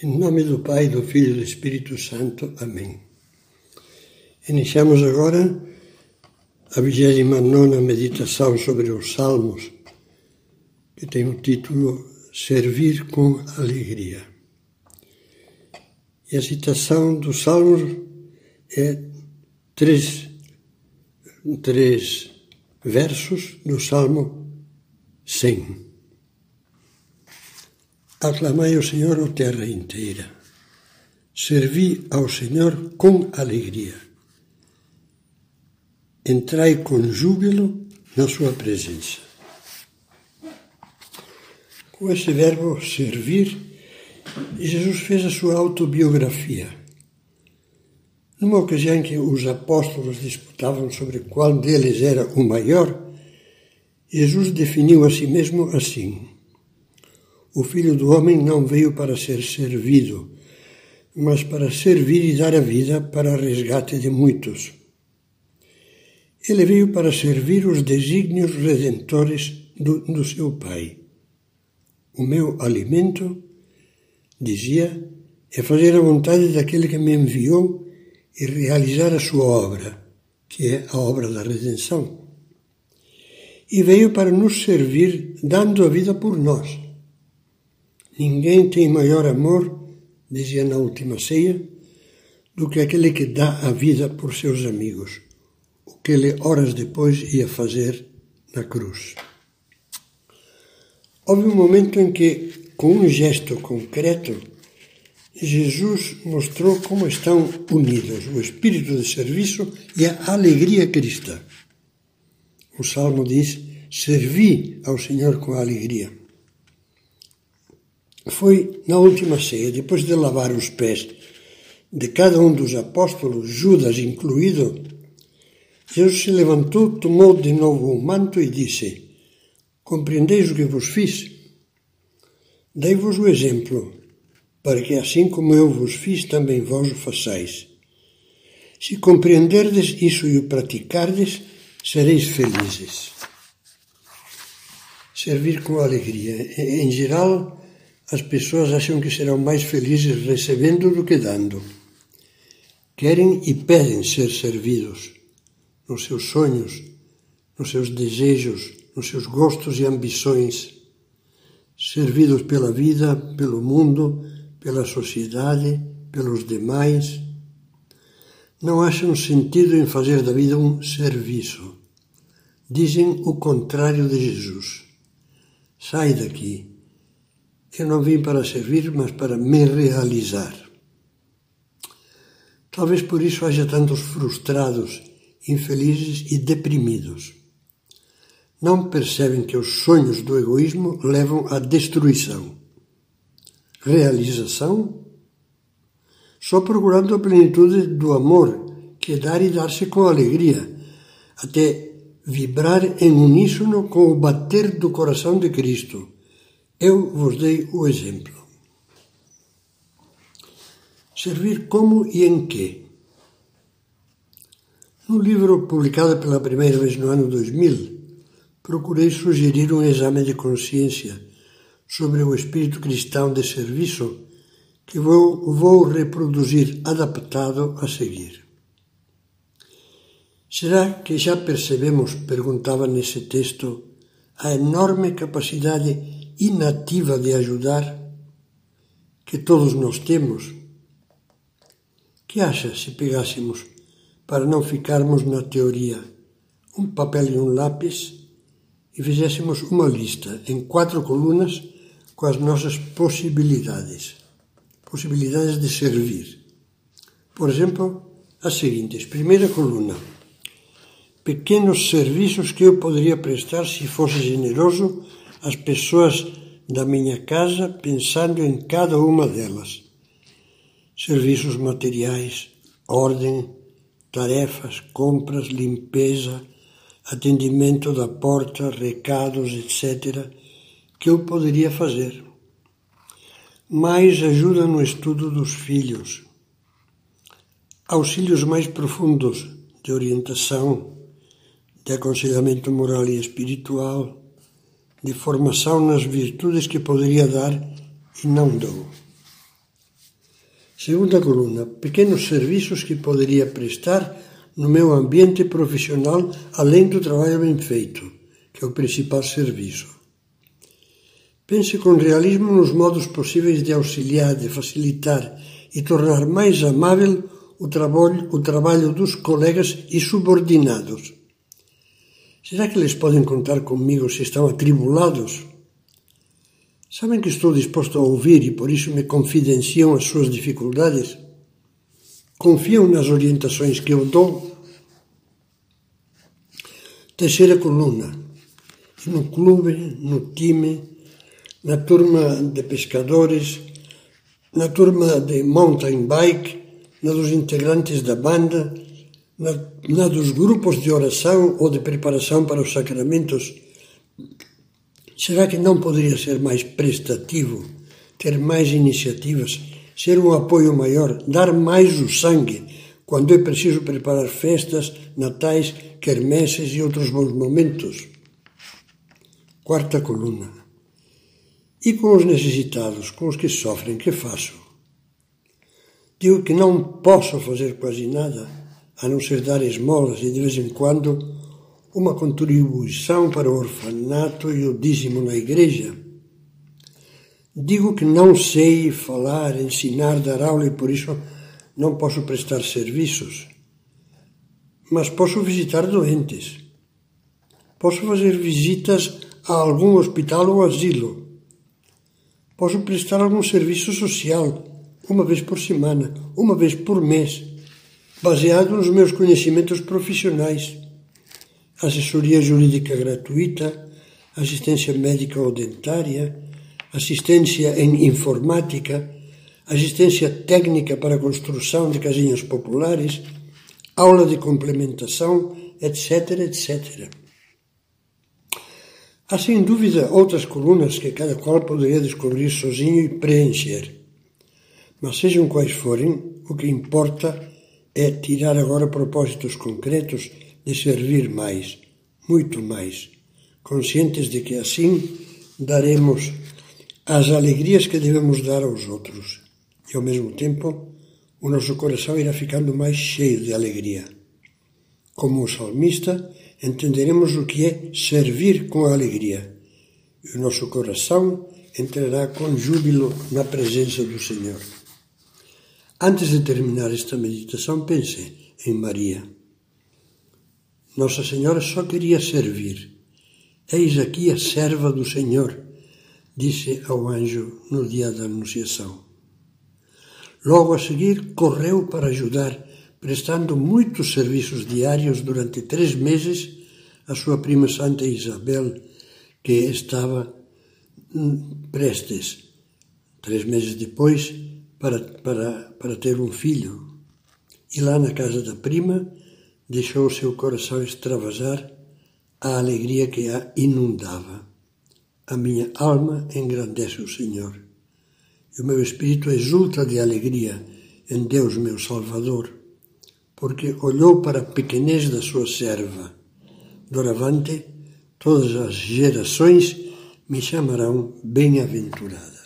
Em nome do Pai, do Filho e do Espírito Santo. Amém. Iniciamos agora a 29 meditação sobre os Salmos, que tem o título Servir com Alegria. E a citação dos Salmos é três, três versos do Salmo 100. Aclamai ao Senhor, ó terra inteira. Servi ao Senhor com alegria. Entrai com júbilo na sua presença. Com esse verbo servir, Jesus fez a sua autobiografia. Numa ocasião em que os apóstolos disputavam sobre qual deles era o maior, Jesus definiu a si mesmo assim: o Filho do Homem não veio para ser servido, mas para servir e dar a vida para resgate de muitos. Ele veio para servir os desígnios redentores do, do seu Pai. O meu alimento, dizia, é fazer a vontade daquele que me enviou e realizar a sua obra, que é a obra da redenção. E veio para nos servir, dando a vida por nós Ninguém tem maior amor, dizia na última ceia, do que aquele que dá a vida por seus amigos, o que ele horas depois ia fazer na cruz. Houve um momento em que, com um gesto concreto, Jesus mostrou como estão unidos o espírito de serviço e a alegria cristã. O salmo diz: Servi ao Senhor com alegria. Foi na última ceia, depois de lavar os pés de cada um dos apóstolos, Judas incluído, Jesus se levantou, tomou de novo o manto e disse: Compreendeis o que vos fiz? Dei-vos o exemplo, para que assim como eu vos fiz, também vós o façais. Se compreenderdes isso e o praticardes, sereis felizes. Servir com alegria. Em geral, as pessoas acham que serão mais felizes recebendo do que dando. Querem e pedem ser servidos nos seus sonhos, nos seus desejos, nos seus gostos e ambições, servidos pela vida, pelo mundo, pela sociedade, pelos demais. Não acham sentido em fazer da vida um serviço. Dizem o contrário de Jesus. Sai daqui eu não vim para servir, mas para me realizar. Talvez por isso haja tantos frustrados, infelizes e deprimidos. Não percebem que os sonhos do egoísmo levam à destruição. Realização? Só procurando a plenitude do amor, que é dar e dar-se com alegria, até vibrar em uníssono com o bater do coração de Cristo eu vos dei o exemplo. Servir como e em quê? No livro publicado pela primeira vez no ano 2000, procurei sugerir um exame de consciência sobre o espírito cristão de serviço que vou, vou reproduzir adaptado a seguir. Será que já percebemos, perguntava nesse texto, a enorme capacidade inativa de ajudar que todos nós temos? Que acha se pegássemos, para não ficarmos na teoria, um papel e um lápis e fizéssemos uma lista em quatro colunas com as nossas possibilidades, possibilidades de servir. Por exemplo, as seguintes: primeira coluna, pequenos serviços que eu poderia prestar se fosse generoso as pessoas da minha casa pensando em cada uma delas. Serviços materiais, ordem, tarefas, compras, limpeza, atendimento da porta, recados, etc., que eu poderia fazer. Mais ajuda no estudo dos filhos. Auxílios mais profundos de orientação, de aconselhamento moral e espiritual, de formação nas virtudes que poderia dar e não dou. Segunda coluna, pequenos serviços que poderia prestar no meu ambiente profissional além do trabalho bem feito, que é o principal serviço. Pense com realismo nos modos possíveis de auxiliar, de facilitar e tornar mais amável o trabalho, o trabalho dos colegas e subordinados. Será que eles podem contar comigo se estão atribulados? Sabem que estou disposto a ouvir e por isso me confidenciam as suas dificuldades? Confiam nas orientações que eu dou? Terceira coluna. No clube, no time, na turma de pescadores, na turma de mountain bike, na dos integrantes da banda, na, na dos grupos de oração ou de preparação para os sacramentos. Será que não poderia ser mais prestativo, ter mais iniciativas, ser um apoio maior, dar mais o sangue quando é preciso preparar festas, natais, quermesses e outros bons momentos? Quarta coluna. E com os necessitados, com os que sofrem, que faço? Digo que não posso fazer quase nada, a não ser dar esmolas e de vez em quando uma contribuição para o orfanato e o dízimo na igreja. Digo que não sei falar, ensinar, dar aula e por isso não posso prestar serviços. Mas posso visitar doentes. Posso fazer visitas a algum hospital ou asilo Posso prestar algum serviço social, uma vez por semana, uma vez por mês, baseado nos meus conhecimentos profissionais. Assessoria jurídica gratuita, assistência médica ou dentária, assistência em informática, assistência técnica para a construção de casinhas populares, aula de complementação, etc, etc. Há sem dúvida outras colunas que cada qual poderia descobrir sozinho e preencher. Mas sejam quais forem, o que importa é tirar agora propósitos concretos de servir mais, muito mais, conscientes de que assim daremos as alegrias que devemos dar aos outros. E ao mesmo tempo, o nosso coração irá ficando mais cheio de alegria. Como o salmista, entenderemos o que é servir com alegria. E o nosso coração entrará com júbilo na presença do Senhor. Antes de terminar esta meditação, pense em Maria. Nossa Senhora só queria servir. Eis aqui a serva do Senhor, disse ao anjo no dia da Anunciação. Logo a seguir, correu para ajudar prestando muitos serviços diários durante três meses à sua prima Santa Isabel, que estava hum, prestes, três meses depois, para, para, para ter um filho. E lá na casa da prima, deixou o seu coração extravasar a alegria que a inundava. A minha alma engrandece o Senhor, e o meu espírito exulta de alegria em Deus, meu Salvador porque olhou para a pequenez da sua serva. Doravante, todas as gerações me chamarão bem-aventurada.